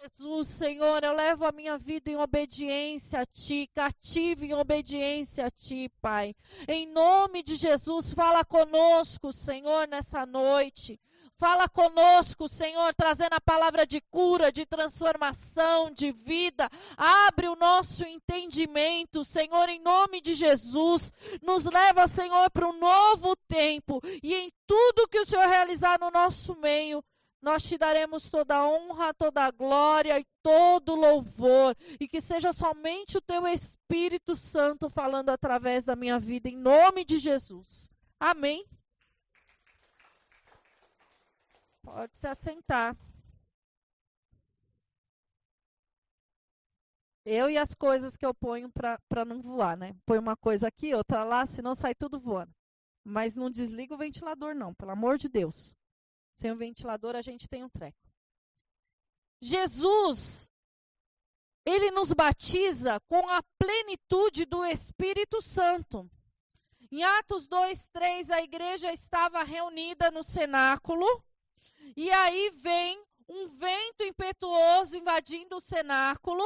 Jesus, Senhor, eu levo a minha vida em obediência a Ti, cativo em obediência a Ti, Pai. Em nome de Jesus, fala conosco, Senhor, nessa noite. Fala conosco, Senhor, trazendo a palavra de cura, de transformação, de vida. Abre o nosso entendimento, Senhor, em nome de Jesus. Nos leva, Senhor, para um novo tempo. E em tudo que o Senhor realizar no nosso meio, nós te daremos toda honra, toda glória e todo louvor. E que seja somente o teu Espírito Santo falando através da minha vida, em nome de Jesus. Amém. Pode se assentar. Eu e as coisas que eu ponho para não voar, né? Põe uma coisa aqui, outra lá, senão sai tudo voando. Mas não desliga o ventilador, não, pelo amor de Deus. Sem o ventilador a gente tem um treco. Jesus, ele nos batiza com a plenitude do Espírito Santo. Em Atos 2, 3, a igreja estava reunida no cenáculo e aí vem um vento impetuoso invadindo o cenáculo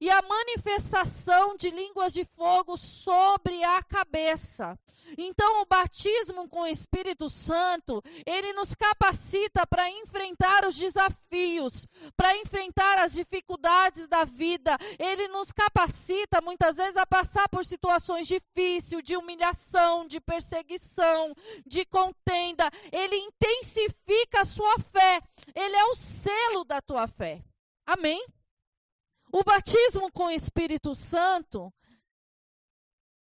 e a manifestação de línguas de fogo sobre a cabeça. Então, o batismo com o Espírito Santo, ele nos capacita para enfrentar os desafios, para enfrentar as dificuldades da vida. Ele nos capacita, muitas vezes, a passar por situações difíceis, de humilhação, de perseguição, de contenda. Ele intensifica a sua fé. Ele é o selo da tua fé. Amém? O batismo com o Espírito Santo,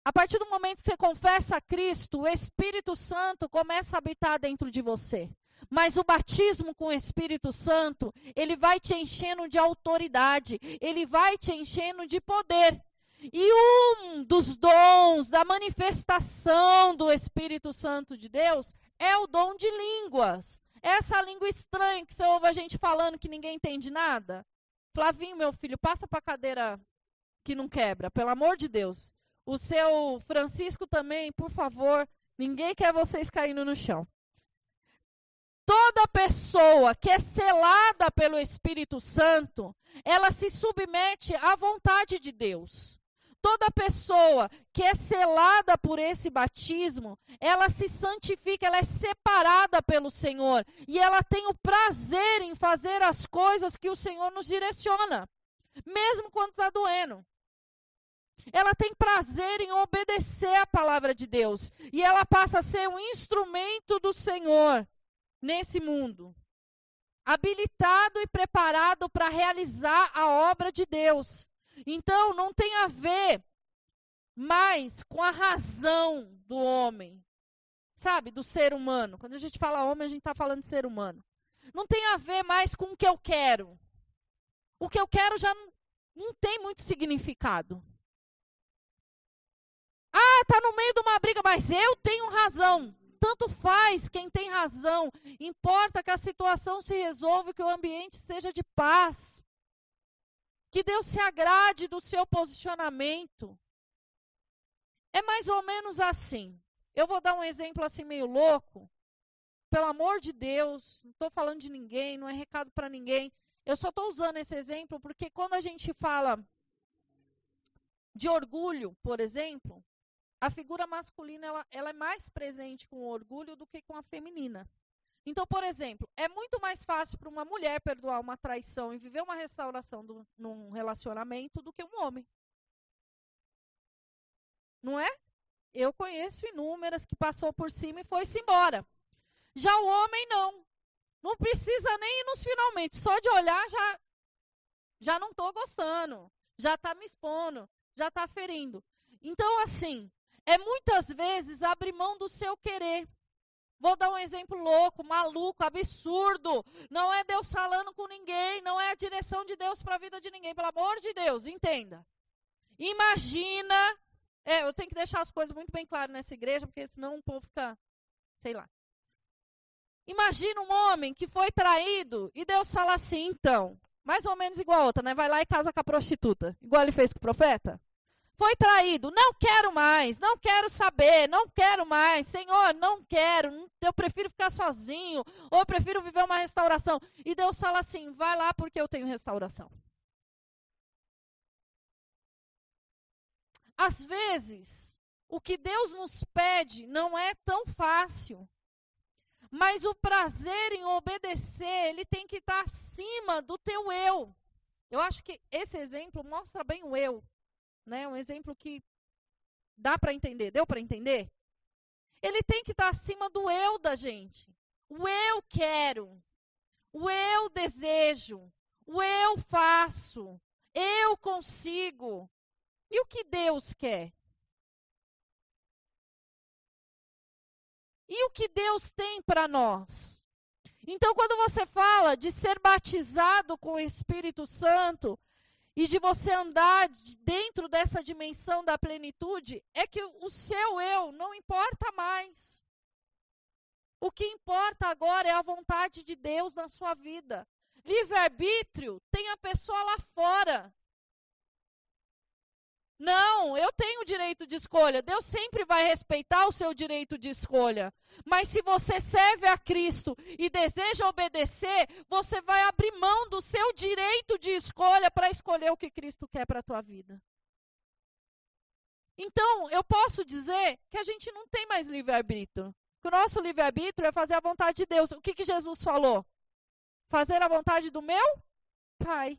a partir do momento que você confessa a Cristo, o Espírito Santo começa a habitar dentro de você. Mas o batismo com o Espírito Santo, ele vai te enchendo de autoridade, ele vai te enchendo de poder. E um dos dons da manifestação do Espírito Santo de Deus é o dom de línguas. Essa língua estranha que você ouve a gente falando que ninguém entende nada. Flavinho, meu filho, passa para a cadeira que não quebra, pelo amor de Deus. O seu Francisco também, por favor. Ninguém quer vocês caindo no chão. Toda pessoa que é selada pelo Espírito Santo, ela se submete à vontade de Deus. Toda pessoa que é selada por esse batismo, ela se santifica, ela é separada pelo Senhor. E ela tem o prazer em fazer as coisas que o Senhor nos direciona, mesmo quando está doendo. Ela tem prazer em obedecer a palavra de Deus. E ela passa a ser um instrumento do Senhor nesse mundo. Habilitado e preparado para realizar a obra de Deus. Então, não tem a ver mais com a razão do homem, sabe? Do ser humano. Quando a gente fala homem, a gente está falando de ser humano. Não tem a ver mais com o que eu quero. O que eu quero já não, tem muito significado. Ah, está no meio de uma briga, mas eu tenho razão. Tanto faz quem tem razão. Importa que a situação se resolva, que o ambiente seja de paz. Que Deus se agrade do seu posicionamento. É mais ou menos assim. Eu vou dar um exemplo assim meio louco. Pelo amor de Deus, não estou falando de ninguém, não é recado para ninguém. Eu só estou usando esse exemplo porque quando a gente fala de orgulho, por exemplo, a figura masculina ela, ela é mais presente com o orgulho do que com a feminina. Então, por exemplo, é muito mais fácil para uma mulher perdoar uma traição e viver uma restauração do, num relacionamento do que um homem. Não é? Eu conheço inúmeras que passou por cima e foi-se embora. Já o homem não. Não precisa nem ir nos finalmente. Só de olhar já já não estou gostando. Já está me expondo. Já está ferindo. Então, assim, é muitas vezes abrir mão do seu querer. Vou dar um exemplo louco, maluco, absurdo. Não é Deus falando com ninguém, não é a direção de Deus para a vida de ninguém, pelo amor de Deus, entenda. Imagina, é, eu tenho que deixar as coisas muito bem claras nessa igreja, porque senão o povo fica, sei lá. Imagina um homem que foi traído e Deus fala assim, então, mais ou menos igual a outra, né? Vai lá e casa com a prostituta, igual ele fez com o profeta. Foi traído, não quero mais, não quero saber, não quero mais, Senhor, não quero, eu prefiro ficar sozinho, ou eu prefiro viver uma restauração. E Deus fala assim: vai lá porque eu tenho restauração. Às vezes, o que Deus nos pede não é tão fácil. Mas o prazer em obedecer, ele tem que estar acima do teu eu. Eu acho que esse exemplo mostra bem o eu. Né? Um exemplo que dá para entender. Deu para entender? Ele tem que estar acima do eu da gente. O eu quero. O eu desejo. O eu faço. Eu consigo. E o que Deus quer? E o que Deus tem para nós? Então, quando você fala de ser batizado com o Espírito Santo e de você andar dentro dessa dimensão da plenitude, é que o seu eu não importa mais. O que importa agora é a vontade de Deus na sua vida. Livre-arbítrio tem a pessoa lá fora. Não, eu tenho direito de escolha. Deus sempre vai respeitar o seu direito de escolha. Mas se você serve a Cristo e deseja obedecer, você vai abrir mão do seu direito de escolha para escolher o que Cristo quer para a tua vida. Então, eu posso dizer que a gente não tem mais livre-arbítrio. Que o nosso livre-arbítrio é fazer a vontade de Deus. O que, que Jesus falou? Fazer a vontade do meu Pai.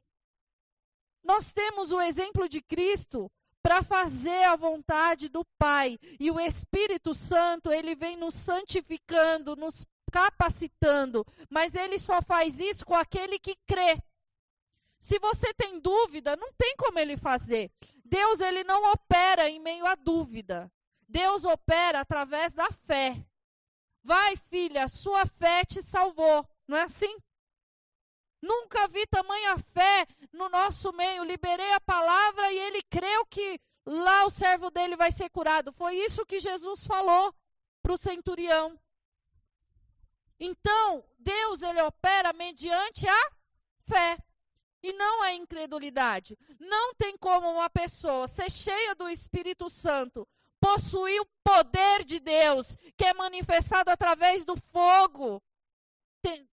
Nós temos o exemplo de Cristo para fazer a vontade do Pai. E o Espírito Santo, ele vem nos santificando, nos capacitando, mas ele só faz isso com aquele que crê. Se você tem dúvida, não tem como ele fazer. Deus ele não opera em meio à dúvida. Deus opera através da fé. Vai, filha, sua fé te salvou. Não é assim? Nunca vi tamanha fé no nosso meio. Liberei a palavra e ele creu que lá o servo dele vai ser curado. Foi isso que Jesus falou para o centurião. Então, Deus ele opera mediante a fé e não a incredulidade. Não tem como uma pessoa ser cheia do Espírito Santo, possuir o poder de Deus, que é manifestado através do fogo,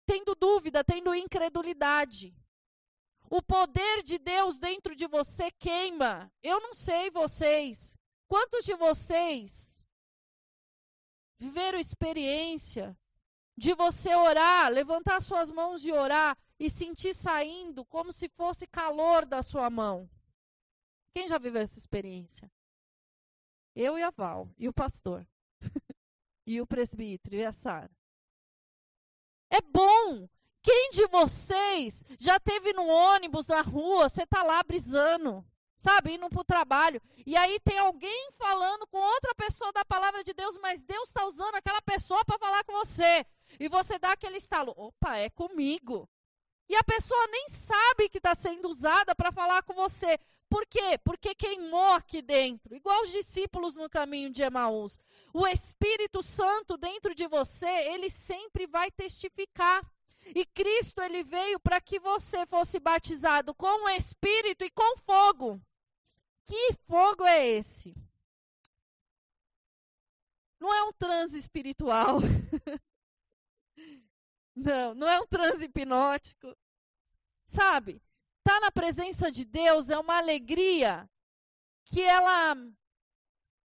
tendo dúvida, tendo incredulidade. O poder de Deus dentro de você queima. Eu não sei vocês. Quantos de vocês viveram experiência de você orar, levantar suas mãos e orar e sentir saindo como se fosse calor da sua mão? Quem já viveu essa experiência? Eu e a Val, e o pastor, e o presbítero, e a Sara. É bom. Quem de vocês já teve no ônibus, na rua, você tá lá brisando, sabe, indo para o trabalho, e aí tem alguém falando com outra pessoa da palavra de Deus, mas Deus está usando aquela pessoa para falar com você. E você dá aquele estalo, opa, é comigo. E a pessoa nem sabe que está sendo usada para falar com você. Por quê? Porque queimou aqui dentro, igual os discípulos no caminho de Emaús. O Espírito Santo dentro de você, ele sempre vai testificar. E Cristo ele veio para que você fosse batizado com o Espírito e com fogo. Que fogo é esse? Não é um transe espiritual. não, não é um transe hipnótico. Sabe? Estar na presença de Deus é uma alegria que ela,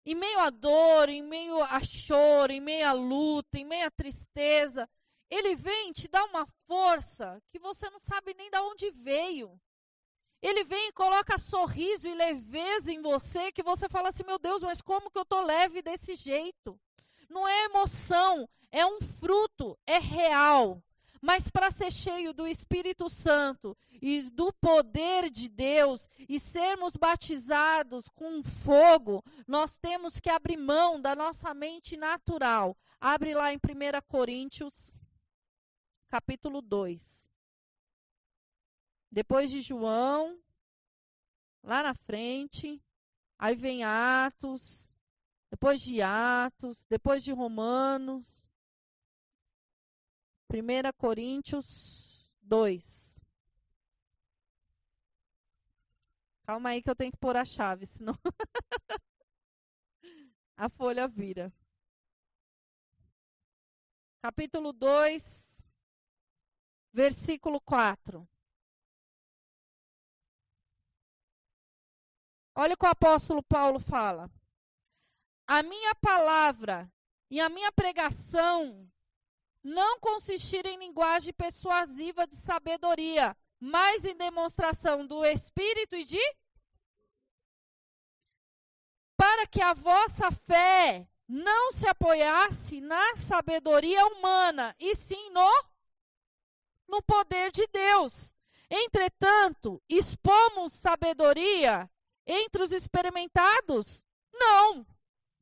em meio à dor, em meio a choro, em meio à luta, em meio à tristeza, ele vem te dar uma força que você não sabe nem de onde veio. Ele vem e coloca sorriso e leveza em você que você fala assim: meu Deus, mas como que eu tô leve desse jeito? Não é emoção, é um fruto, é real. Mas para ser cheio do Espírito Santo e do poder de Deus e sermos batizados com fogo, nós temos que abrir mão da nossa mente natural. Abre lá em 1 Coríntios, capítulo 2. Depois de João, lá na frente, aí vem Atos, depois de Atos, depois de Romanos. 1 Coríntios 2. Calma aí que eu tenho que pôr a chave, senão a folha vira. Capítulo 2, versículo 4. Olha o que o apóstolo Paulo fala. A minha palavra e a minha pregação não consistiram em linguagem persuasiva de sabedoria, mas em demonstração do Espírito e de. Para que a vossa fé não se apoiasse na sabedoria humana, e sim no, no poder de Deus. Entretanto, expomos sabedoria entre os experimentados? Não.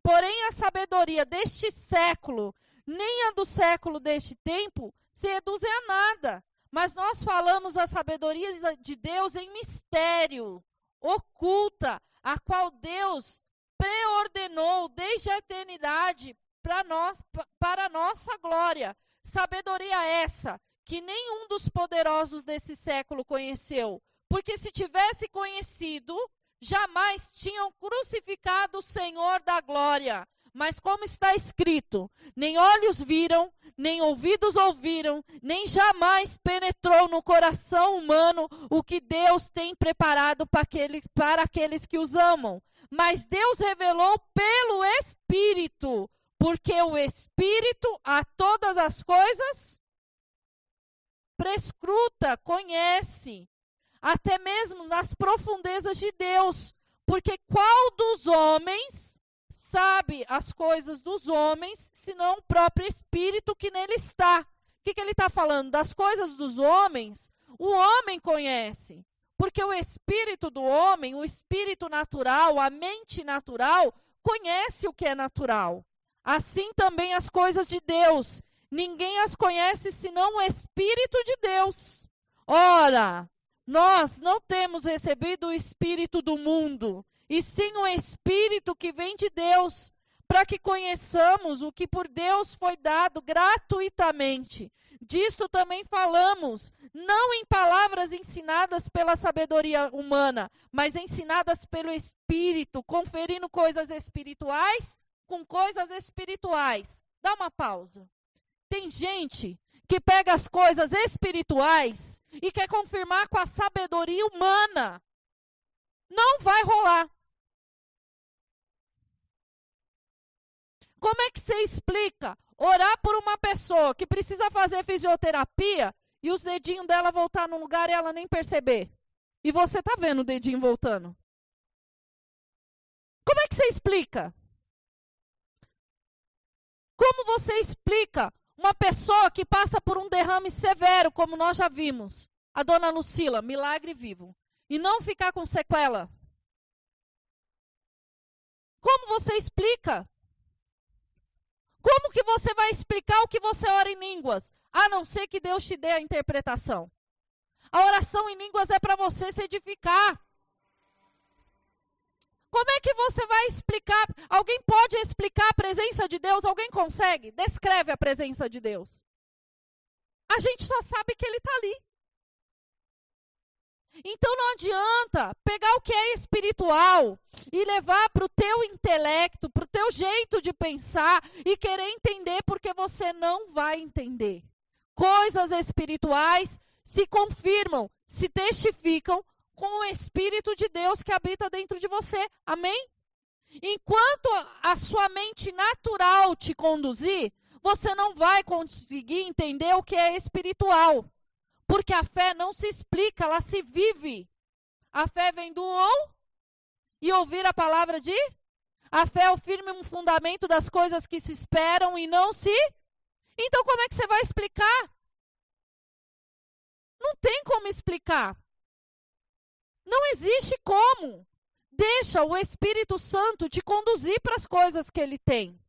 Porém, a sabedoria deste século, nem a do século deste tempo, se reduzem a nada. Mas nós falamos a sabedoria de Deus em mistério, oculta, a qual Deus preordenou desde a eternidade para nós, para nossa glória. Sabedoria essa que nenhum dos poderosos desse século conheceu, porque se tivesse conhecido, jamais tinham crucificado o Senhor da glória. Mas como está escrito, nem olhos viram, nem ouvidos ouviram, nem jamais penetrou no coração humano o que Deus tem preparado para aqueles, para aqueles que os amam. Mas Deus revelou pelo Espírito, porque o Espírito a todas as coisas prescruta, conhece, até mesmo nas profundezas de Deus. Porque qual dos homens sabe as coisas dos homens, senão o próprio Espírito que nele está? O que, que ele está falando? Das coisas dos homens, o homem conhece. Porque o espírito do homem, o espírito natural, a mente natural, conhece o que é natural. Assim também as coisas de Deus. Ninguém as conhece senão o Espírito de Deus. Ora, nós não temos recebido o espírito do mundo, e sim o espírito que vem de Deus, para que conheçamos o que por Deus foi dado gratuitamente. Disto também falamos, não em palavras ensinadas pela sabedoria humana, mas ensinadas pelo Espírito, conferindo coisas espirituais com coisas espirituais. Dá uma pausa. Tem gente que pega as coisas espirituais e quer confirmar com a sabedoria humana. Não vai rolar. Como é que você explica orar por uma pessoa que precisa fazer fisioterapia e os dedinhos dela voltar no lugar e ela nem perceber? E você tá vendo o dedinho voltando? Como é que você explica? Como você explica uma pessoa que passa por um derrame severo, como nós já vimos, a dona Lucila, milagre vivo, e não ficar com sequela. Como você explica? Como que você vai explicar o que você ora em línguas? A não ser que Deus te dê a interpretação. A oração em línguas é para você se edificar. Como é que você vai explicar? Alguém pode explicar a presença de Deus? Alguém consegue? Descreve a presença de Deus. A gente só sabe que ele está ali. Então não adianta pegar o que é espiritual e levar para o teu intelecto, para o teu jeito de pensar e querer entender, porque você não vai entender. Coisas espirituais se confirmam, se testificam com o Espírito de Deus que habita dentro de você. Amém? Enquanto a sua mente natural te conduzir, você não vai conseguir entender o que é espiritual. Porque a fé não se explica, ela se vive. A fé vem do ou e ouvir a palavra de. A fé é o firme fundamento das coisas que se esperam e não se. Então, como é que você vai explicar? Não tem como explicar. Não existe como. Deixa o Espírito Santo te conduzir para as coisas que ele tem.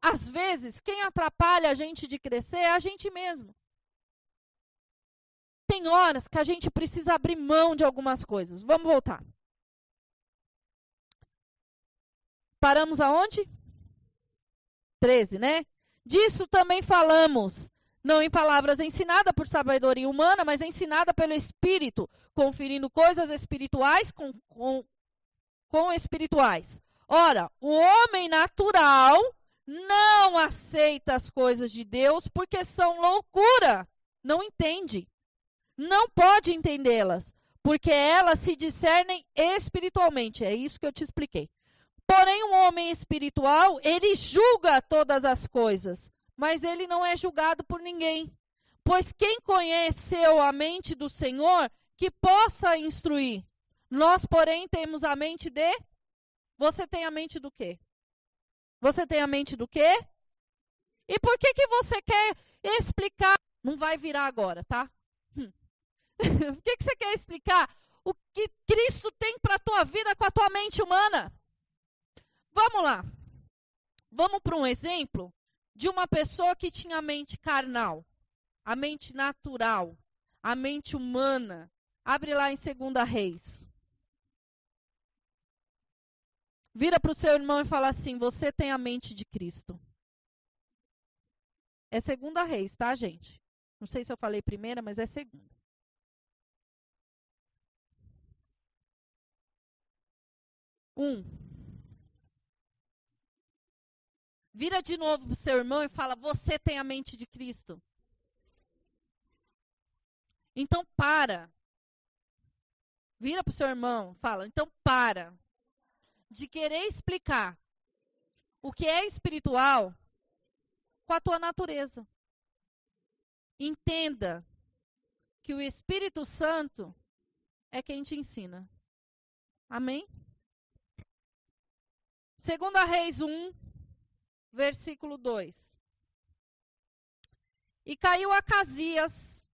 Às vezes, quem atrapalha a gente de crescer é a gente mesmo. Tem horas que a gente precisa abrir mão de algumas coisas. Vamos voltar. Paramos aonde? 13, né? Disso também falamos, não em palavras ensinada por sabedoria humana, mas ensinada pelo Espírito, conferindo coisas espirituais com, com, com espirituais. Ora, o homem natural não aceita as coisas de Deus porque são loucura, não entende, não pode entendê-las, porque elas se discernem espiritualmente. É isso que eu te expliquei. Porém, um homem espiritual, ele julga todas as coisas, mas ele não é julgado por ninguém. Pois quem conheceu a mente do Senhor, que possa instruir. Nós, porém, temos a mente de. Você tem a mente do quê? Você tem a mente do quê? E por que, que você quer explicar? Não vai virar agora, tá? Por que, que você quer explicar o que Cristo tem para a tua vida com a tua mente humana? Vamos lá. Vamos para um exemplo de uma pessoa que tinha a mente carnal, a mente natural, a mente humana. Abre lá em 2 Reis. Vira para o seu irmão e fala assim: Você tem a mente de Cristo. É segunda reis, tá, gente? Não sei se eu falei primeira, mas é segunda. Vira de novo para o seu irmão e fala: Você tem a mente de Cristo. Então para. Vira para o seu irmão, fala: Então para de querer explicar o que é espiritual com a tua natureza. Entenda que o Espírito Santo é quem te ensina. Amém? Segunda Reis 1, versículo 2. E caiu Acasias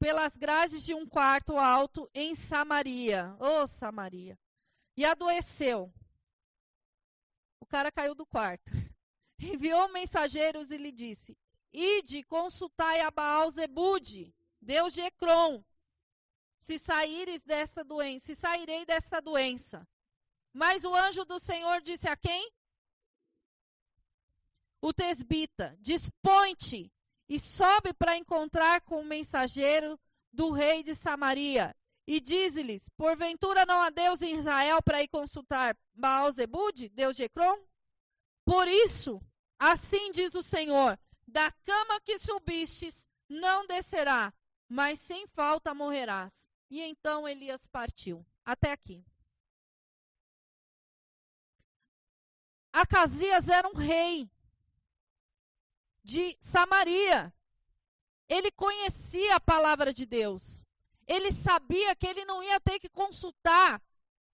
pelas grades de um quarto alto em Samaria. Ô oh, Samaria. E adoeceu. O cara caiu do quarto. Enviou mensageiros e lhe disse: Ide, consultai a Baal Zebude, Deus de Ecrom, se saíres desta doença, se sairei desta doença. Mas o anjo do Senhor disse a quem? O tesbita: Dispõe-te e sobe para encontrar com o mensageiro do rei de Samaria. E diz-lhes: Porventura não há Deus em Israel para ir consultar Baal-Zebude, Deus de Ecrom? Por isso, assim diz o Senhor: da cama que subistes não descerá, mas sem falta morrerás. E então Elias partiu. Até aqui. Acasias era um rei de Samaria. Ele conhecia a palavra de Deus. Ele sabia que ele não ia ter que consultar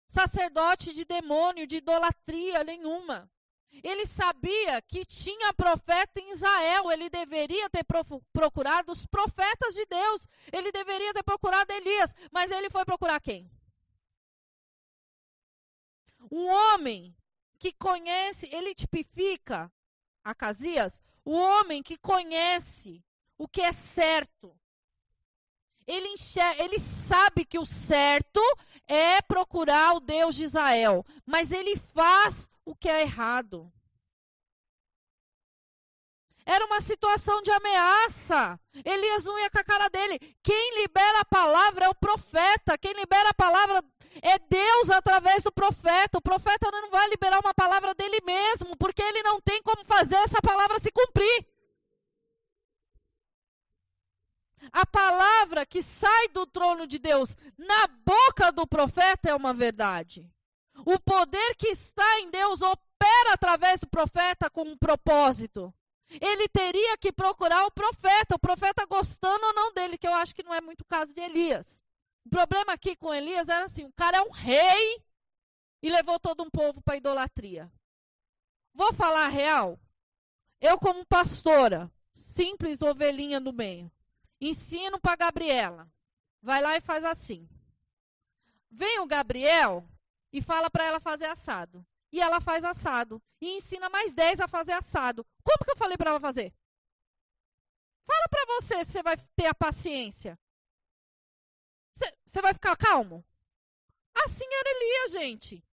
sacerdote de demônio, de idolatria nenhuma. Ele sabia que tinha profeta em Israel, ele deveria ter procurado os profetas de Deus, ele deveria ter procurado Elias, mas ele foi procurar quem? Um homem que conhece, ele tipifica Acasias, o homem que conhece o que é certo, ele, enxerga, ele sabe que o certo é procurar o Deus de Israel, mas ele faz o que é errado. Era uma situação de ameaça. Elias não ia com a cara dele. Quem libera a palavra é o profeta. Quem libera a palavra é Deus através do profeta. O profeta não vai liberar uma palavra dele mesmo, porque ele não tem como fazer essa palavra se cumprir. A palavra que sai do trono de Deus na boca do profeta é uma verdade. O poder que está em Deus opera através do profeta com um propósito. Ele teria que procurar o profeta, o profeta gostando ou não dele, que eu acho que não é muito o caso de Elias. O problema aqui com Elias era assim: o cara é um rei e levou todo um povo para idolatria. Vou falar a real. Eu, como pastora, simples ovelhinha do meio, Ensino para Gabriela. Vai lá e faz assim. Vem o Gabriel e fala para ela fazer assado. E ela faz assado. E ensina mais 10 a fazer assado. Como que eu falei para ela fazer? Fala para você se você vai ter a paciência. Você vai ficar calmo? Assim era Elias, gente.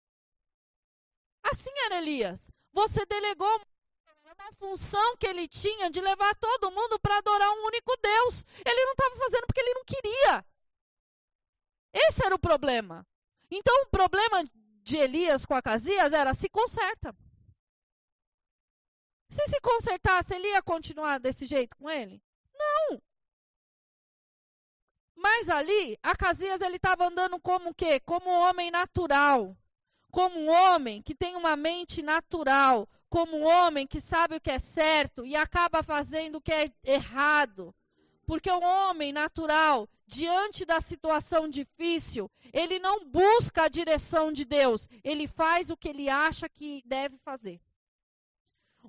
Assim era Elias. Você delegou uma função que ele tinha de levar todo mundo para adorar um único Deus. Ele não estava fazendo porque ele não queria. Esse era o problema. Então, o problema de Elias com Acasias era se conserta. Se se consertasse, ele ia continuar desse jeito com ele? Não. Mas ali, Acasias ele estava andando como o quê? Como um homem natural. Como um homem que tem uma mente natural. Como um homem que sabe o que é certo e acaba fazendo o que é errado. Porque um homem natural, diante da situação difícil, ele não busca a direção de Deus, ele faz o que ele acha que deve fazer.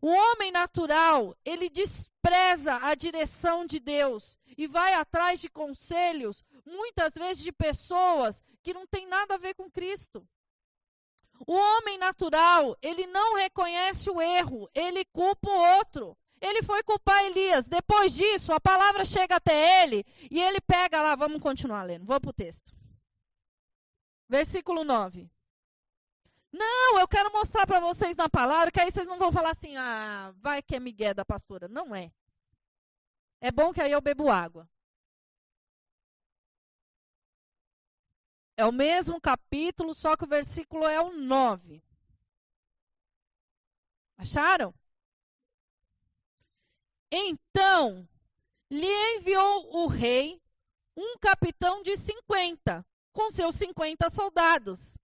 O homem natural, ele despreza a direção de Deus e vai atrás de conselhos, muitas vezes de pessoas que não têm nada a ver com Cristo. O homem natural, ele não reconhece o erro, ele culpa o outro. Ele foi culpar Elias. Depois disso, a palavra chega até ele e ele pega lá, vamos continuar lendo, vamos para o texto. Versículo 9. Não, eu quero mostrar para vocês na palavra, que aí vocês não vão falar assim, ah, vai que é migué da pastora. Não é. É bom que aí eu bebo água. É o mesmo capítulo, só que o versículo é o 9. Acharam? Então, lhe enviou o rei um capitão de 50, com seus 50 soldados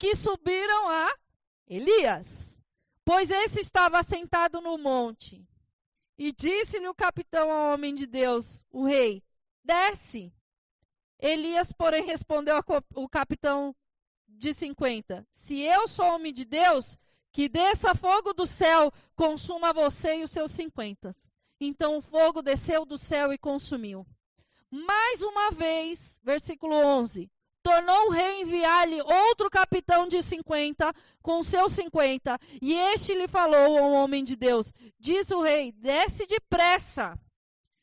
que subiram a Elias, pois esse estava sentado no monte. E disse-lhe o capitão ao homem de Deus, o rei: Desce. Elias, porém, respondeu ao capitão de 50: Se eu sou homem de Deus, que desça fogo do céu, consuma você e os seus 50. Então o fogo desceu do céu e consumiu. Mais uma vez, versículo 11: tornou o rei enviar-lhe outro capitão de 50 com seus 50. E este lhe falou ao homem de Deus: Diz o rei: Desce depressa.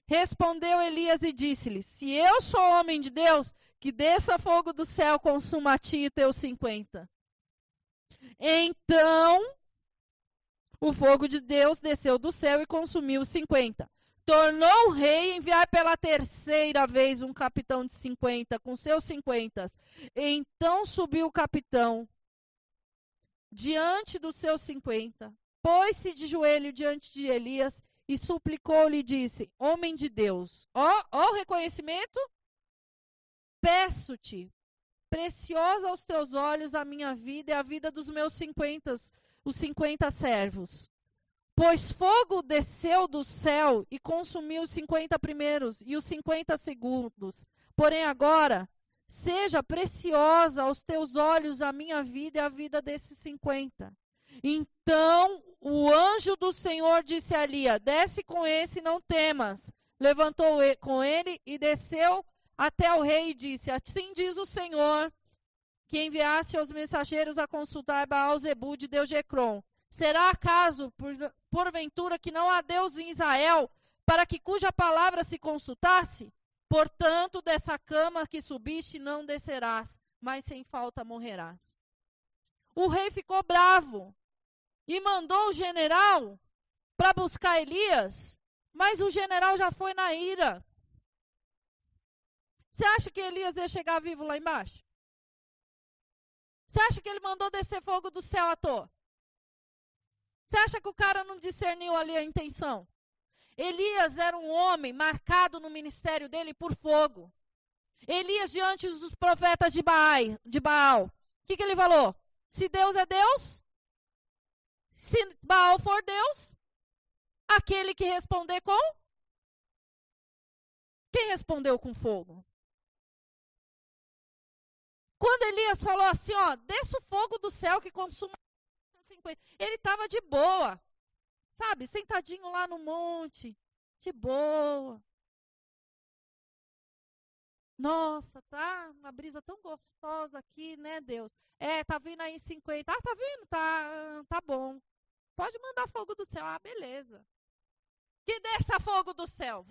Respondeu Elias e disse-lhe: Se eu sou homem de Deus, que desça fogo do céu, consuma a ti e teus 50. Então, o fogo de Deus desceu do céu e consumiu os 50 tornou rei enviar pela terceira vez um capitão de 50 com seus 50. Então subiu o capitão diante dos seus 50, pôs-se de joelho diante de Elias e suplicou-lhe e disse: Homem de Deus, ó, ó o reconhecimento, peço-te, preciosa aos teus olhos a minha vida e a vida dos meus 50, os 50 servos. Pois fogo desceu do céu e consumiu os 50 primeiros e os 50 segundos. Porém, agora, seja preciosa aos teus olhos a minha vida e a vida desses 50. Então o anjo do Senhor disse a Lia: Desce com esse, não temas. Levantou com ele e desceu até o rei e disse: Assim diz o Senhor, que enviasse os mensageiros a consultar Baal Zebu de Deus de Ecrom. Será acaso, por, porventura, que não há Deus em Israel, para que cuja palavra se consultasse? Portanto, dessa cama que subiste não descerás, mas sem falta morrerás. O rei ficou bravo e mandou o general para buscar Elias, mas o general já foi na ira. Você acha que Elias ia chegar vivo lá embaixo? Você acha que ele mandou descer fogo do céu à toa? Você acha que o cara não discerniu ali a intenção? Elias era um homem marcado no ministério dele por fogo. Elias, diante dos profetas de Baal, de Baal o que, que ele falou? Se Deus é Deus, se Baal for Deus, aquele que responder com? Quem respondeu com fogo? Quando Elias falou assim, ó, desça o fogo do céu que consuma ele estava de boa, sabe? Sentadinho lá no monte, de boa. Nossa, tá uma brisa tão gostosa aqui, né, Deus? É, tá vindo aí 50. Ah, tá vindo? Tá, tá bom. Pode mandar fogo do céu. Ah, beleza. Que desça fogo do céu.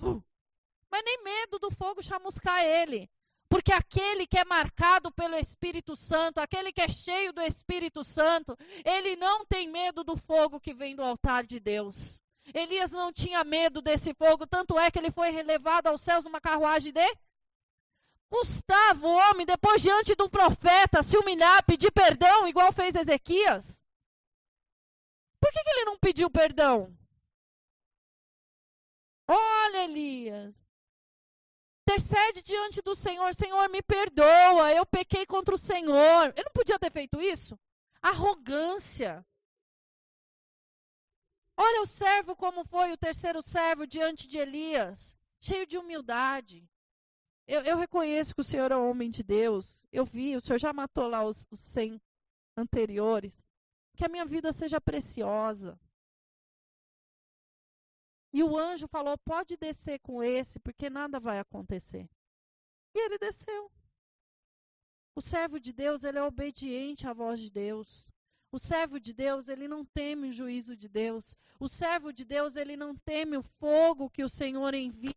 Mas nem medo do fogo chamuscar ele. Porque aquele que é marcado pelo Espírito Santo, aquele que é cheio do Espírito Santo, ele não tem medo do fogo que vem do altar de Deus. Elias não tinha medo desse fogo, tanto é que ele foi levado aos céus numa carruagem de Custava o homem, depois diante de um profeta, se humilhar, pedir perdão, igual fez Ezequias? Por que, que ele não pediu perdão? Olha, Elias. Intercede diante do Senhor. Senhor, me perdoa. Eu pequei contra o Senhor. Ele não podia ter feito isso? Arrogância. Olha o servo como foi o terceiro servo diante de Elias. Cheio de humildade. Eu, eu, reconheço que o Senhor é um homem de Deus. Eu vi, o Senhor já matou lá os, 100 anteriores. Que a minha vida seja preciosa. E o anjo falou: pode descer com esse, porque nada vai acontecer. E ele desceu. O servo de Deus, ele é obediente à voz de Deus. O servo de Deus, ele não teme o juízo de Deus. O servo de Deus, ele não teme o fogo que o Senhor envia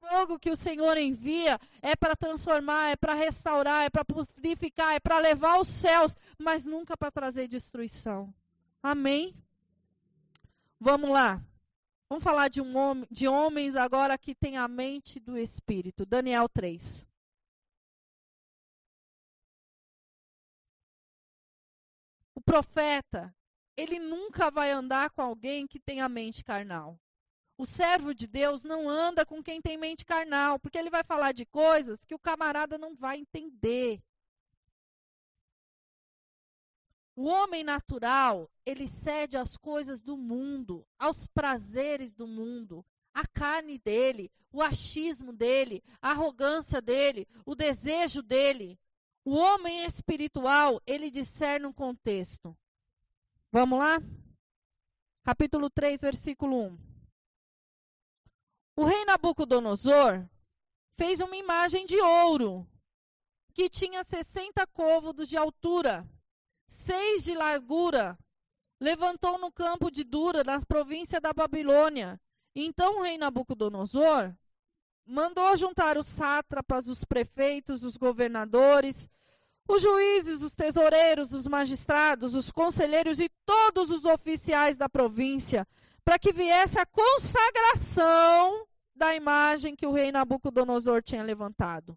fogo que o Senhor envia é para transformar, é para restaurar, é para purificar, é para levar aos céus, mas nunca para trazer destruição. Amém? Vamos lá. Vamos falar de, um homem, de homens agora que têm a mente do Espírito. Daniel 3. O profeta, ele nunca vai andar com alguém que tem a mente carnal. O servo de Deus não anda com quem tem mente carnal, porque ele vai falar de coisas que o camarada não vai entender. O homem natural, ele cede às coisas do mundo, aos prazeres do mundo, a carne dele, o achismo dele, a arrogância dele, o desejo dele. O homem espiritual, ele discerne um contexto. Vamos lá? Capítulo 3, versículo 1. O rei Nabucodonosor fez uma imagem de ouro que tinha 60 côvados de altura, seis de largura. Levantou no campo de Dura, na província da Babilônia. Então o rei Nabucodonosor mandou juntar os sátrapas, os prefeitos, os governadores, os juízes, os tesoureiros, os magistrados, os conselheiros e todos os oficiais da província, para que viesse a consagração da imagem que o rei Nabucodonosor tinha levantado.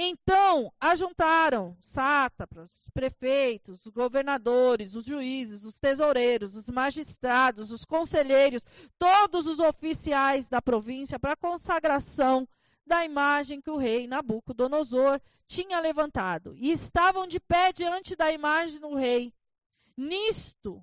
Então, ajuntaram sátrapas, prefeitos, os governadores, os juízes, os tesoureiros, os magistrados, os conselheiros, todos os oficiais da província para a consagração da imagem que o rei Nabucodonosor tinha levantado. E estavam de pé diante da imagem do rei. Nisto,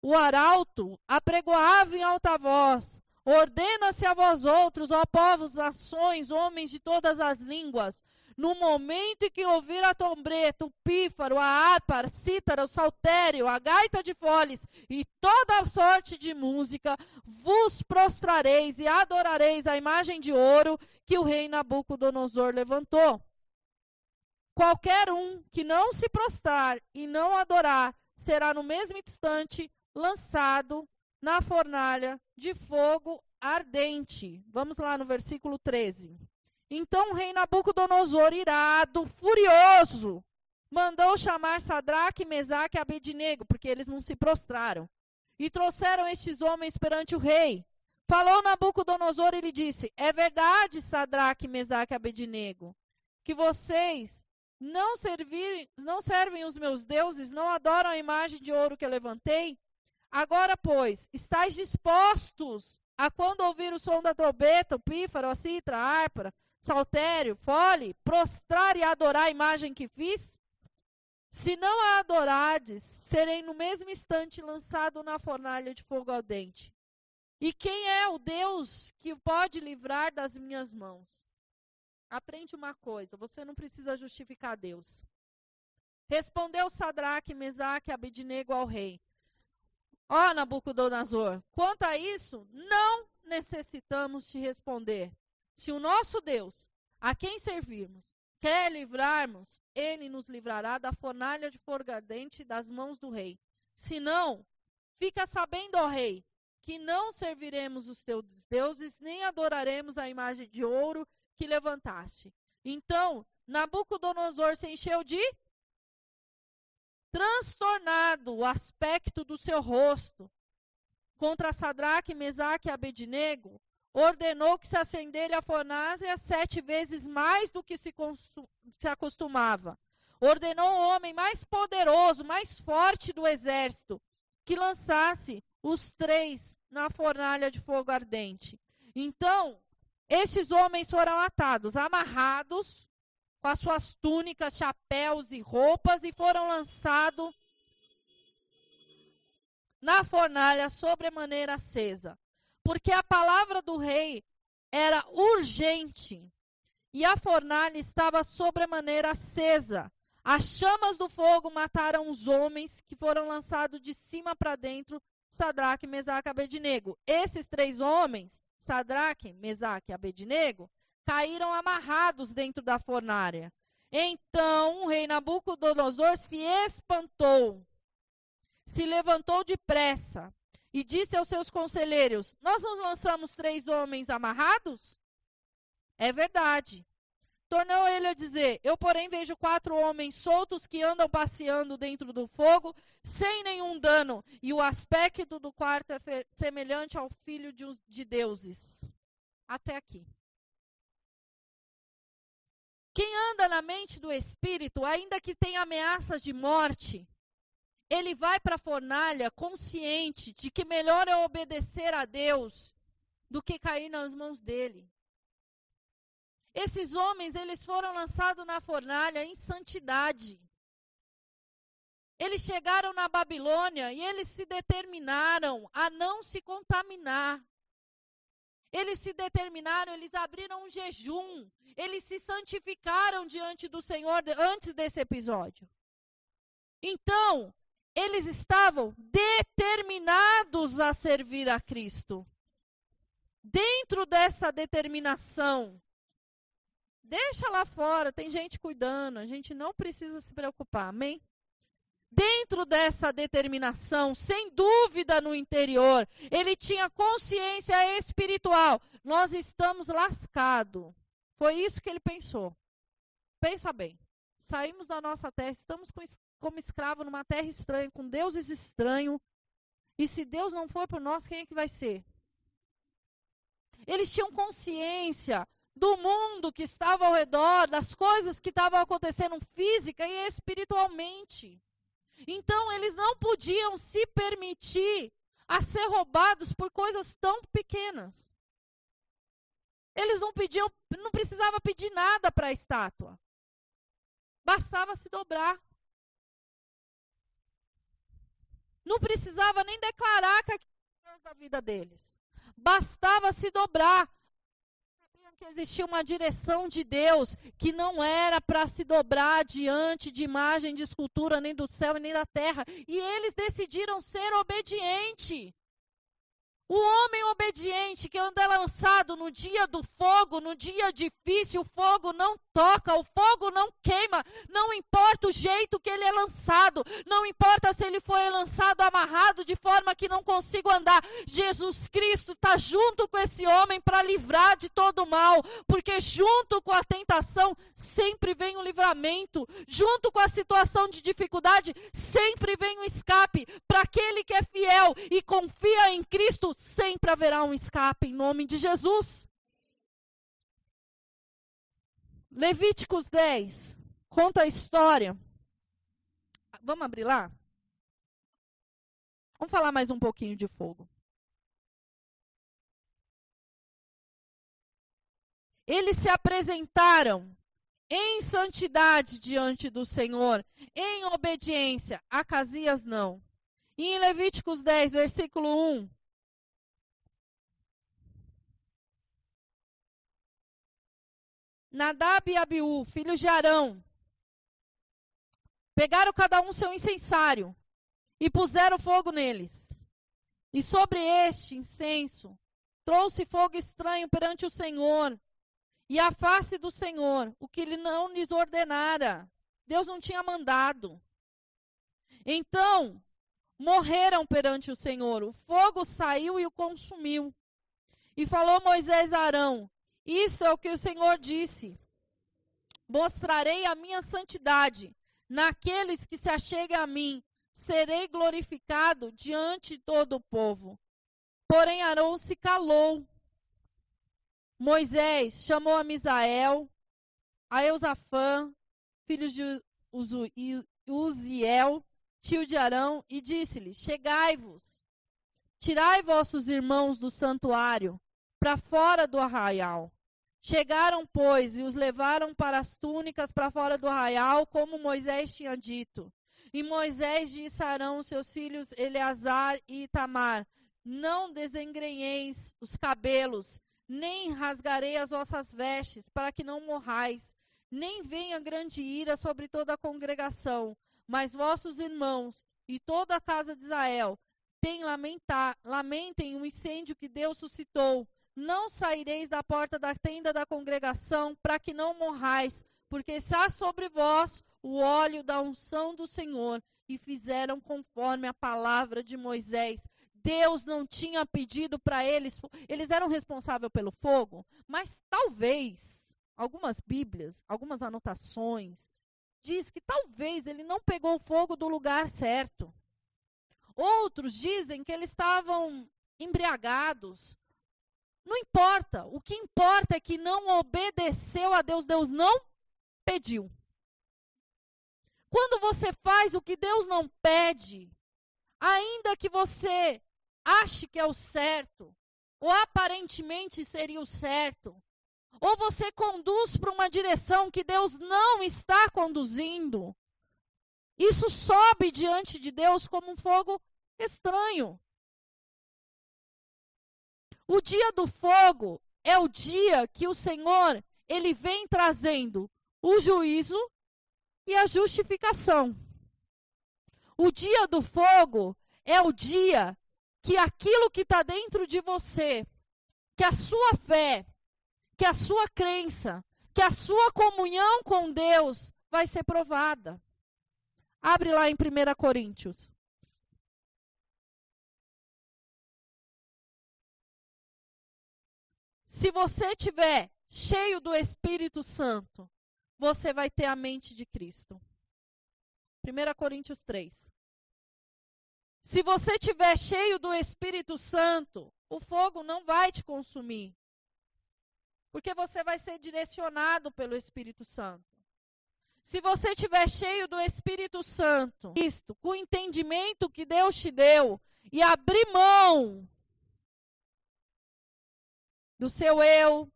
o arauto apregoava em alta voz: Ordena-se a vós outros, ó povos, nações, homens de todas as línguas, no momento em que ouvir a trombeta, o pífaro, a harpa, a cítara, o saltério, a gaita de foles e toda sorte de música, vos prostrareis e adorareis a imagem de ouro que o rei Nabucodonosor levantou. Qualquer um que não se prostrar e não adorar será no mesmo instante lançado na fornalha de fogo ardente. Vamos lá no versículo 13. Então o rei Nabucodonosor, irado, furioso, mandou chamar Sadraque, Mesaque e Abednego, porque eles não se prostraram. E trouxeram estes homens perante o rei. Falou Nabucodonosor e lhe disse: É verdade, Sadraque, Mesaque e Abednego, que vocês não, servir, não servem os meus deuses, não adoram a imagem de ouro que eu levantei? Agora, pois, estáis dispostos a quando ouvir o som da trombeta, o pífaro, a citra, a harpa, saltério, fole, prostrar e adorar a imagem que fiz? Se não a adorardes, serei no mesmo instante lançado na fornalha de fogo ardente. E quem é o Deus que pode livrar das minhas mãos? Aprende uma coisa, você não precisa justificar Deus. Respondeu Sadraque, Mesaque e Abednego ao rei. Ó oh, Nabucodonosor, quanto a isso, não necessitamos te responder. Se o nosso Deus, a quem servirmos, quer livrarmos, ele nos livrará da fornalha de fogo ardente das mãos do rei. Se não, fica sabendo, ó rei, que não serviremos os teus deuses, nem adoraremos a imagem de ouro que levantaste. Então, Nabucodonosor se encheu de transtornado o aspecto do seu rosto, contra Sadraque, Mesaque e Abednego, ordenou que se acendesse a fornalha sete vezes mais do que se, se acostumava. Ordenou o homem mais poderoso, mais forte do exército, que lançasse os três na fornalha de fogo ardente. Então, estes homens foram atados, amarrados, com as suas túnicas, chapéus e roupas, e foram lançados na fornalha sobremaneira acesa porque a palavra do rei era urgente e a fornalha estava sobremaneira acesa. As chamas do fogo mataram os homens que foram lançados de cima para dentro, Sadraque, Mesaque e Abednego. Esses três homens, Sadraque, Mesaque e Abednego, caíram amarrados dentro da fornalha. Então o rei Nabucodonosor se espantou, se levantou depressa e disse aos seus conselheiros: Nós nos lançamos três homens amarrados? É verdade. Tornou ele a dizer: Eu, porém, vejo quatro homens soltos que andam passeando dentro do fogo, sem nenhum dano, e o aspecto do quarto é semelhante ao filho de, de deuses. Até aqui. Quem anda na mente do espírito, ainda que tenha ameaças de morte, ele vai para a fornalha consciente de que melhor é obedecer a Deus do que cair nas mãos dele. Esses homens, eles foram lançados na fornalha em santidade. Eles chegaram na Babilônia e eles se determinaram a não se contaminar. Eles se determinaram, eles abriram um jejum, eles se santificaram diante do Senhor antes desse episódio. Então, eles estavam determinados a servir a Cristo. Dentro dessa determinação, deixa lá fora, tem gente cuidando, a gente não precisa se preocupar, amém? Dentro dessa determinação, sem dúvida no interior, ele tinha consciência espiritual. Nós estamos lascados. Foi isso que ele pensou. Pensa bem. Saímos da nossa terra, estamos com como escravo numa terra estranha, com deuses estranhos. E se Deus não for por nós, quem é que vai ser? Eles tinham consciência do mundo que estava ao redor, das coisas que estavam acontecendo física e espiritualmente. Então, eles não podiam se permitir a ser roubados por coisas tão pequenas. Eles não pediam, não precisava pedir nada para a estátua. Bastava se dobrar. Não precisava nem declarar que aquilo era Deus da vida deles. Bastava se dobrar. Sabiam que existia uma direção de Deus que não era para se dobrar diante de imagem de escultura, nem do céu nem da terra. E eles decidiram ser obedientes. O homem obediente que anda lançado no dia do fogo, no dia difícil, o fogo não toca, o fogo não queima, não importa o jeito que ele é lançado, não importa se ele foi lançado amarrado de forma que não consiga andar. Jesus Cristo está junto com esse homem para livrar de todo mal, porque junto com a tentação sempre vem o livramento, junto com a situação de dificuldade sempre vem o escape. Para aquele que é fiel e confia em Cristo, sempre haverá um escape em nome de Jesus. Levíticos 10 conta a história. Vamos abrir lá? Vamos falar mais um pouquinho de fogo. Eles se apresentaram em santidade diante do Senhor, em obediência. Acasias não. E em Levíticos 10, versículo 1, Nadab e Abiú, filhos de Arão, pegaram cada um seu incensário e puseram fogo neles. E sobre este incenso trouxe fogo estranho perante o Senhor, e a face do Senhor, o que ele não lhes ordenara. Deus não tinha mandado. Então, morreram perante o Senhor. O fogo saiu e o consumiu. E falou Moisés a Arão: isto é o que o Senhor disse: Mostrarei a minha santidade naqueles que se acheguem a mim, serei glorificado diante de todo o povo. Porém, Arão se calou. Moisés chamou a Misael, a Eusafã, filhos de Uziel, tio de Arão, e disse-lhe: Chegai-vos, tirai vossos irmãos do santuário, para fora do arraial. Chegaram, pois, e os levaram para as túnicas para fora do arraial, como Moisés tinha dito. E Moisés disse a Arão, seus filhos Eleazar e Itamar: Não desengrenheis os cabelos, nem rasgarei as vossas vestes, para que não morrais, nem venha grande ira sobre toda a congregação. Mas vossos irmãos e toda a casa de Israel tem lamentar, lamentem o incêndio que Deus suscitou não saireis da porta da tenda da congregação, para que não morrais, porque está sobre vós o óleo da unção do Senhor. E fizeram conforme a palavra de Moisés. Deus não tinha pedido para eles, eles eram responsáveis pelo fogo, mas talvez, algumas Bíblias, algumas anotações, diz que talvez ele não pegou o fogo do lugar certo. Outros dizem que eles estavam embriagados, não importa. O que importa é que não obedeceu a Deus. Deus não pediu. Quando você faz o que Deus não pede, ainda que você ache que é o certo, ou aparentemente seria o certo, ou você conduz para uma direção que Deus não está conduzindo, isso sobe diante de Deus como um fogo estranho. O dia do fogo é o dia que o Senhor, ele vem trazendo o juízo e a justificação. O dia do fogo é o dia que aquilo que está dentro de você, que a sua fé, que a sua crença, que a sua comunhão com Deus vai ser provada. Abre lá em 1 Coríntios. Se você tiver cheio do Espírito Santo, você vai ter a mente de Cristo. 1 Coríntios 3. Se você tiver cheio do Espírito Santo, o fogo não vai te consumir. Porque você vai ser direcionado pelo Espírito Santo. Se você tiver cheio do Espírito Santo, Cristo, com o entendimento que Deus te deu e abrir mão do seu eu,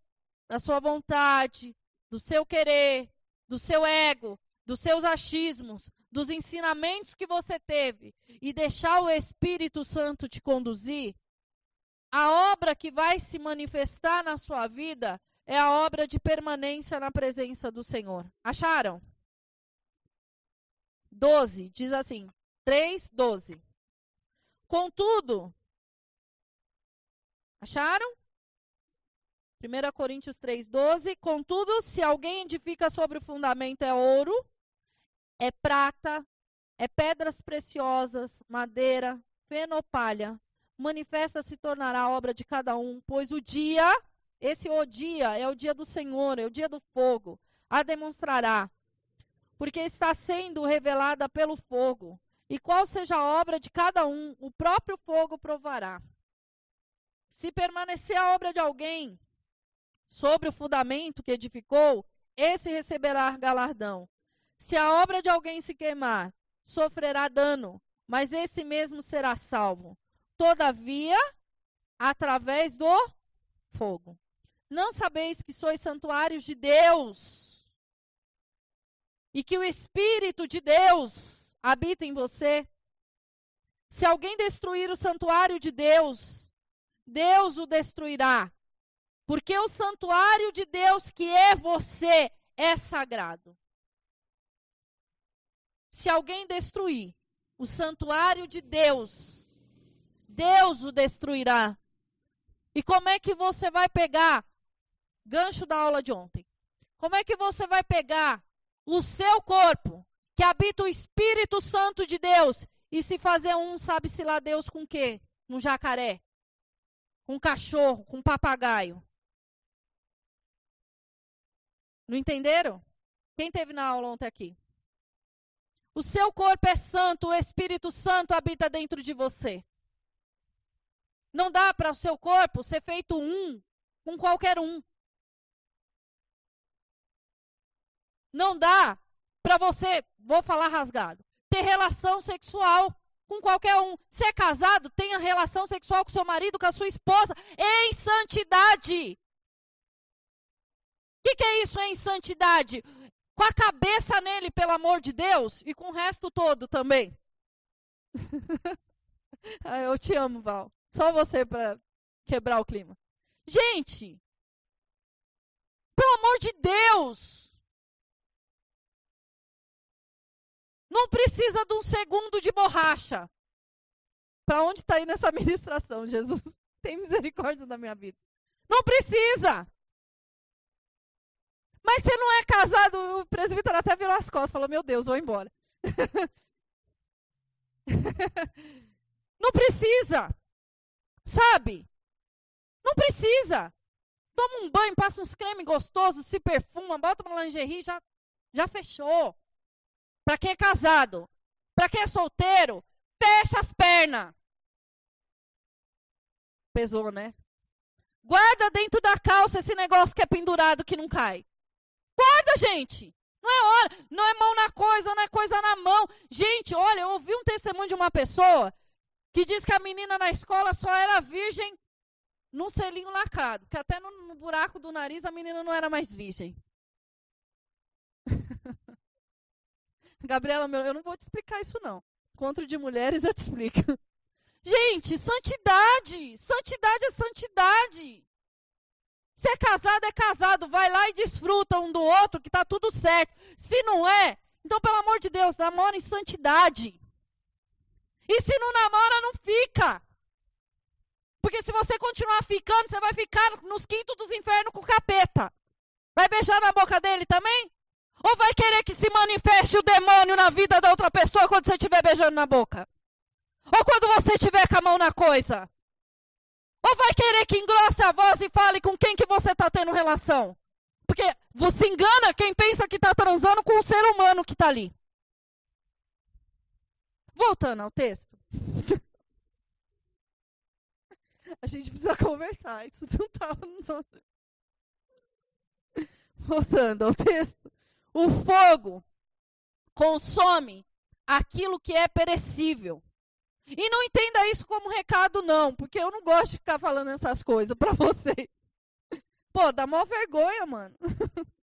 da sua vontade, do seu querer, do seu ego, dos seus achismos, dos ensinamentos que você teve e deixar o Espírito Santo te conduzir, a obra que vai se manifestar na sua vida é a obra de permanência na presença do Senhor. Acharam? 12, diz assim: 3, 12. Contudo, acharam? 1 Coríntios 3,12. Contudo, se alguém edifica sobre o fundamento é ouro, é prata, é pedras preciosas, madeira, fenopalha, manifesta se tornará a obra de cada um, pois o dia, esse o dia, é o dia do Senhor, é o dia do fogo, a demonstrará, porque está sendo revelada pelo fogo. E qual seja a obra de cada um, o próprio fogo provará. Se permanecer a obra de alguém, sobre o fundamento que edificou, esse receberá galardão. Se a obra de alguém se queimar, sofrerá dano, mas esse mesmo será salvo. Todavia, através do fogo. Não sabeis que sois santuários de Deus e que o Espírito de Deus habita em você? Se alguém destruir o santuário de Deus, Deus o destruirá, porque o santuário de Deus, que é você, é sagrado. Se alguém destruir o santuário de Deus, Deus o destruirá. E como é que você vai pegar gancho da aula de ontem? Como é que você vai pegar o seu corpo, que habita o Espírito Santo de Deus, e se fazer um, sabe-se lá Deus com quê? Um jacaré, com um cachorro, com um papagaio. Não entenderam? Quem teve na aula ontem aqui? O seu corpo é santo, o Espírito Santo habita dentro de você. Não dá para o seu corpo ser feito um com qualquer um. Não dá para você, vou falar rasgado, ter relação sexual com qualquer um. Se é casado, tenha relação sexual com seu marido, com a sua esposa, em santidade. O que, que é isso em santidade? Com a cabeça nele, pelo amor de Deus, e com o resto todo também. ah, eu te amo, Val. Só você para quebrar o clima. Gente, pelo amor de Deus, não precisa de um segundo de borracha. Para onde está indo essa ministração, Jesus? Tem misericórdia da minha vida. Não precisa. Mas você não é casado, o presbítero até virou as costas, falou: Meu Deus, vou embora. não precisa. Sabe? Não precisa. Toma um banho, passa uns creme gostosos, se perfuma, bota uma lingerie, já, já fechou. Para quem é casado, para quem é solteiro, fecha as pernas. Pesou, né? Guarda dentro da calça esse negócio que é pendurado que não cai. Guarda, gente. Não é hora, não é mão na coisa, não é coisa na mão. Gente, olha, eu ouvi um testemunho de uma pessoa que diz que a menina na escola só era virgem num selinho lacrado, que até no, no buraco do nariz a menina não era mais virgem. Gabriela, eu não vou te explicar isso não. Encontro de mulheres eu te explico. Gente, santidade, santidade é santidade. Se é casado, é casado. Vai lá e desfruta um do outro, que está tudo certo. Se não é, então, pelo amor de Deus, namora em santidade. E se não namora, não fica. Porque se você continuar ficando, você vai ficar nos quintos dos infernos com o capeta. Vai beijar na boca dele também? Ou vai querer que se manifeste o demônio na vida da outra pessoa quando você estiver beijando na boca? Ou quando você estiver com a mão na coisa? Ou vai querer que engrosse a voz e fale com quem que você está tendo relação? Porque você engana quem pensa que está transando com o ser humano que está ali. Voltando ao texto. A gente precisa conversar. Isso não estava no nosso. Voltando ao texto. O fogo consome aquilo que é perecível. E não entenda isso como recado, não, porque eu não gosto de ficar falando essas coisas para vocês. Pô, dá mó vergonha, mano.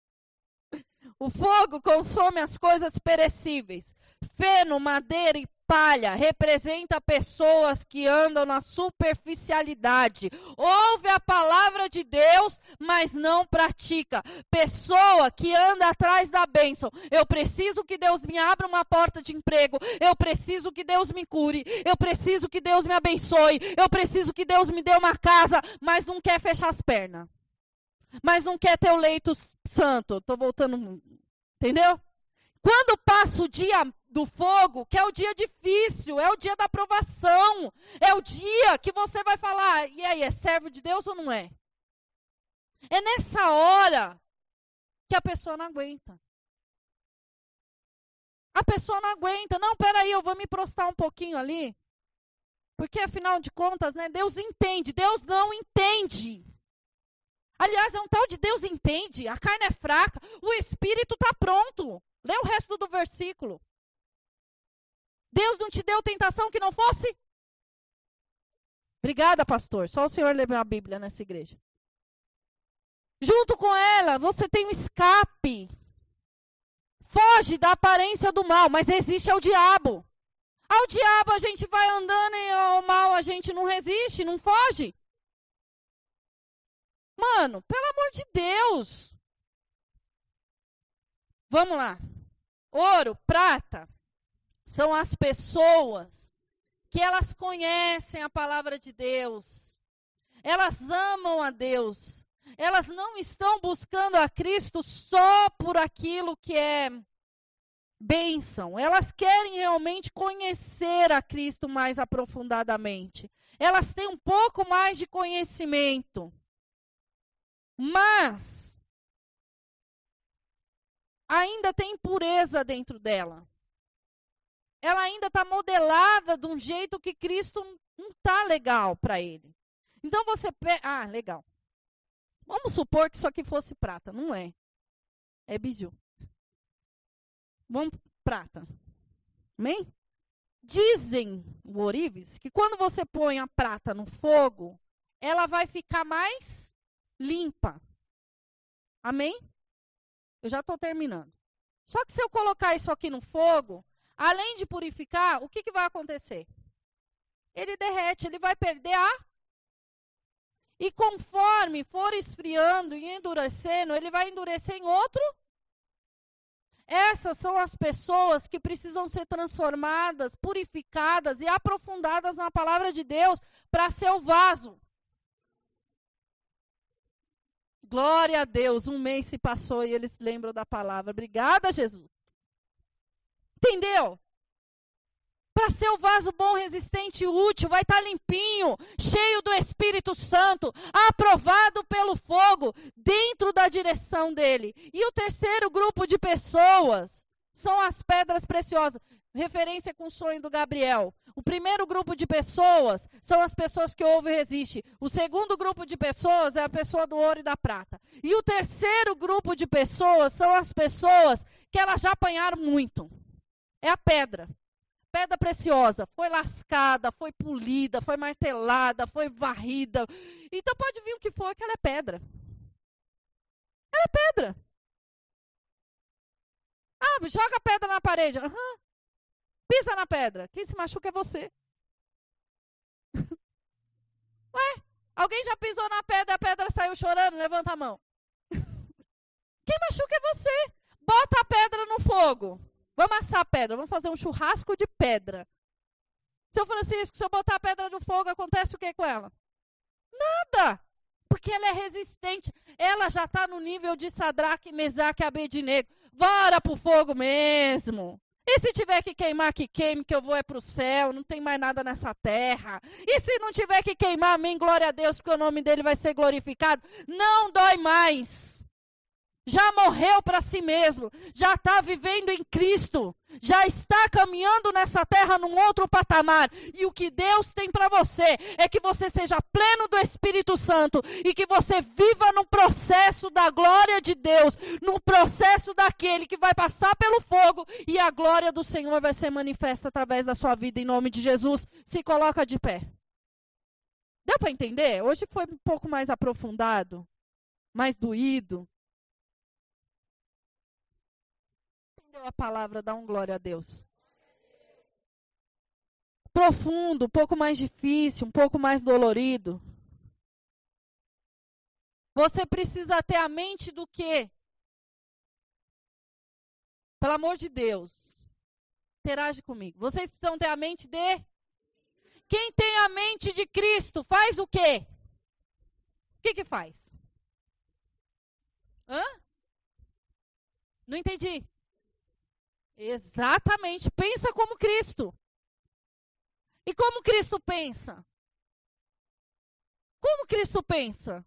O fogo consome as coisas perecíveis. Feno, madeira e palha representa pessoas que andam na superficialidade. Ouve a palavra de Deus, mas não pratica. Pessoa que anda atrás da bênção. Eu preciso que Deus me abra uma porta de emprego. Eu preciso que Deus me cure. Eu preciso que Deus me abençoe. Eu preciso que Deus me dê uma casa, mas não quer fechar as pernas. Mas não quer ter o leito santo. Estou voltando. Entendeu? Quando passa o dia do fogo, que é o dia difícil, é o dia da aprovação, é o dia que você vai falar, e aí, é servo de Deus ou não é? É nessa hora que a pessoa não aguenta. A pessoa não aguenta. Não, peraí, eu vou me prostrar um pouquinho ali. Porque, afinal de contas, né, Deus entende. Deus não entende. Aliás, é um tal de Deus entende. A carne é fraca. O espírito está pronto. Lê o resto do versículo. Deus não te deu tentação que não fosse? Obrigada, pastor. Só o senhor lê a Bíblia nessa igreja. Junto com ela, você tem um escape. Foge da aparência do mal, mas existe ao diabo. Ao diabo a gente vai andando e ao mal a gente não resiste, não foge. Mano, pelo amor de Deus. Vamos lá. Ouro, prata, são as pessoas que elas conhecem a palavra de Deus. Elas amam a Deus. Elas não estão buscando a Cristo só por aquilo que é bênção. Elas querem realmente conhecer a Cristo mais aprofundadamente. Elas têm um pouco mais de conhecimento. Mas ainda tem impureza dentro dela. Ela ainda está modelada de um jeito que Cristo não não tá legal para ele. Então você pega. Ah, legal. Vamos supor que isso aqui fosse prata. Não é. É biju. Vamos prata. Amém? Dizem o Orives que quando você põe a prata no fogo, ela vai ficar mais limpa. Amém? Eu já estou terminando. Só que se eu colocar isso aqui no fogo, além de purificar, o que, que vai acontecer? Ele derrete, ele vai perder a. E conforme for esfriando e endurecendo, ele vai endurecer em outro. Essas são as pessoas que precisam ser transformadas, purificadas e aprofundadas na palavra de Deus para ser o vaso. Glória a Deus, um mês se passou e eles lembram da palavra. Obrigada, Jesus. Entendeu? Para ser o vaso bom, resistente e útil, vai estar tá limpinho, cheio do Espírito Santo, aprovado pelo fogo, dentro da direção dele. E o terceiro grupo de pessoas são as pedras preciosas referência com o sonho do Gabriel. O primeiro grupo de pessoas são as pessoas que ouvem e resistem. O segundo grupo de pessoas é a pessoa do ouro e da prata. E o terceiro grupo de pessoas são as pessoas que elas já apanharam muito. É a pedra. Pedra preciosa. Foi lascada, foi polida, foi martelada, foi varrida. Então pode vir o que for, que ela é pedra. Ela é pedra. Ah, joga pedra na parede. Uhum. Pisa na pedra. Quem se machuca é você. Ué, alguém já pisou na pedra, a pedra saiu chorando? Levanta a mão. Quem machuca é você. Bota a pedra no fogo. Vamos assar pedra. Vamos fazer um churrasco de pedra. Seu Francisco, se eu botar a pedra no fogo, acontece o que com ela? Nada. Porque ela é resistente. Ela já está no nível de Sadraque, Mesaque e Abednego. Vara para o fogo mesmo. E se tiver que queimar, que queime, que eu vou é para o céu, não tem mais nada nessa terra. E se não tiver que queimar, amém, glória a Deus, porque o nome dele vai ser glorificado. Não dói mais já morreu para si mesmo, já está vivendo em Cristo, já está caminhando nessa terra num outro patamar. E o que Deus tem para você é que você seja pleno do Espírito Santo e que você viva no processo da glória de Deus, no processo daquele que vai passar pelo fogo e a glória do Senhor vai ser manifesta através da sua vida em nome de Jesus. Se coloca de pé. Deu para entender? Hoje foi um pouco mais aprofundado, mais doído. A palavra, dá um glória a Deus. Profundo, um pouco mais difícil, um pouco mais dolorido. Você precisa ter a mente do quê? Pelo amor de Deus. Interage comigo. Vocês precisam ter a mente de. Quem tem a mente de Cristo faz o quê? O que que faz? Hã? Não entendi. Exatamente. Pensa como Cristo. E como Cristo pensa? Como Cristo pensa?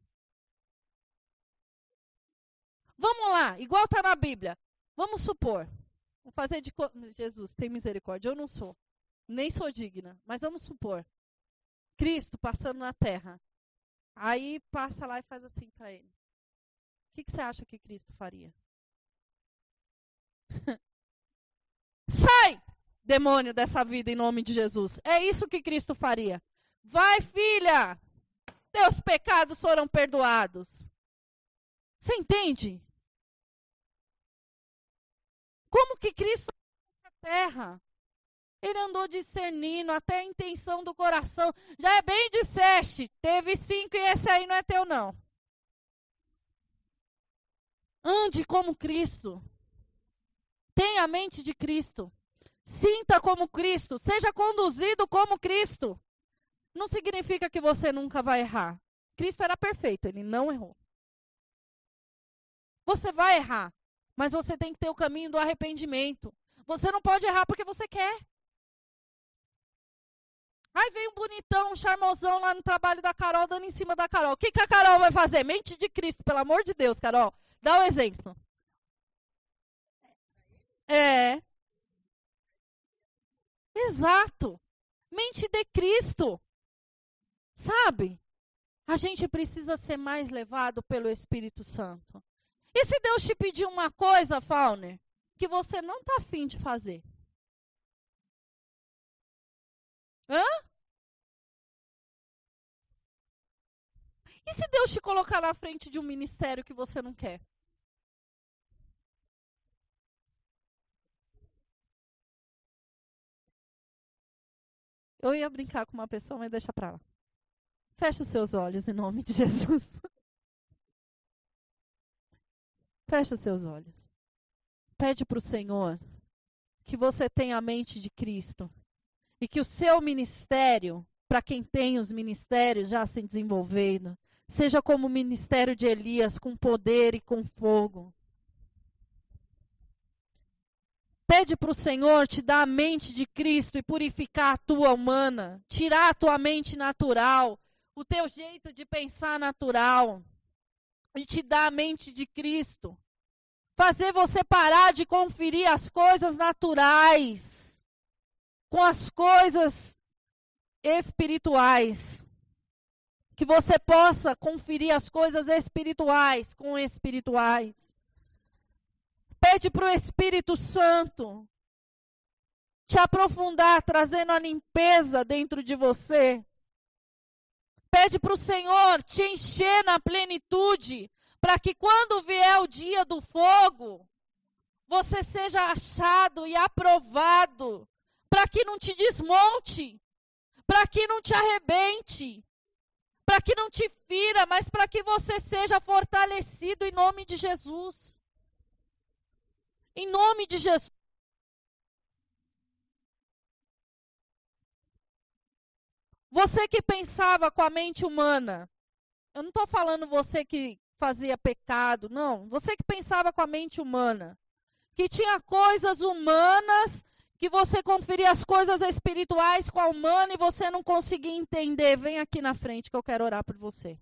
Vamos lá, igual está na Bíblia. Vamos supor. Vou fazer de. Jesus, tem misericórdia. Eu não sou. Nem sou digna. Mas vamos supor. Cristo passando na terra. Aí passa lá e faz assim para ele. O que, que você acha que Cristo faria? Sai, demônio, dessa vida em nome de Jesus. É isso que Cristo faria. Vai, filha. Teus pecados foram perdoados. Você entende? Como que Cristo na terra? Ele andou discernindo até a intenção do coração. Já é bem disseste. Teve cinco e esse aí não é teu, não. Ande como Cristo. Tenha a mente de Cristo. Sinta como Cristo. Seja conduzido como Cristo. Não significa que você nunca vai errar. Cristo era perfeito, ele não errou. Você vai errar, mas você tem que ter o caminho do arrependimento. Você não pode errar porque você quer. Aí vem um bonitão, um charmosão lá no trabalho da Carol, dando em cima da Carol. O que, que a Carol vai fazer? Mente de Cristo, pelo amor de Deus, Carol. Dá um exemplo. É. Exato. Mente de Cristo. Sabe? A gente precisa ser mais levado pelo Espírito Santo. E se Deus te pedir uma coisa, Fauner, que você não está afim de fazer? Hã? E se Deus te colocar na frente de um ministério que você não quer? Eu ia brincar com uma pessoa, mas deixa pra lá. Feche os seus olhos em nome de Jesus. Feche os seus olhos. Pede para o Senhor que você tenha a mente de Cristo e que o seu ministério, para quem tem os ministérios já se desenvolvendo, seja como o ministério de Elias, com poder e com fogo. Pede para o Senhor te dar a mente de Cristo e purificar a tua humana, tirar a tua mente natural, o teu jeito de pensar natural, e te dar a mente de Cristo. Fazer você parar de conferir as coisas naturais com as coisas espirituais. Que você possa conferir as coisas espirituais com espirituais. Pede para o Espírito Santo te aprofundar, trazendo a limpeza dentro de você. Pede para o Senhor te encher na plenitude, para que quando vier o dia do fogo, você seja achado e aprovado, para que não te desmonte, para que não te arrebente, para que não te fira, mas para que você seja fortalecido em nome de Jesus. Em nome de Jesus. Você que pensava com a mente humana, eu não estou falando você que fazia pecado, não. Você que pensava com a mente humana, que tinha coisas humanas, que você conferia as coisas espirituais com a humana e você não conseguia entender. Vem aqui na frente que eu quero orar por você.